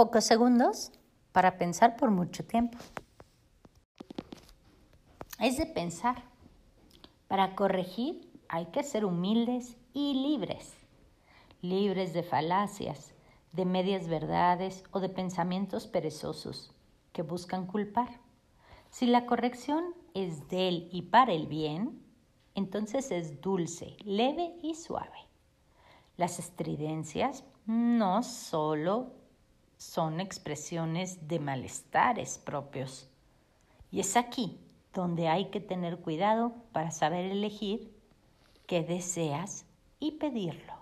pocos segundos para pensar por mucho tiempo. Es de pensar. Para corregir hay que ser humildes y libres. Libres de falacias, de medias verdades o de pensamientos perezosos que buscan culpar. Si la corrección es del y para el bien, entonces es dulce, leve y suave. Las estridencias no solo son expresiones de malestares propios. Y es aquí donde hay que tener cuidado para saber elegir qué deseas y pedirlo.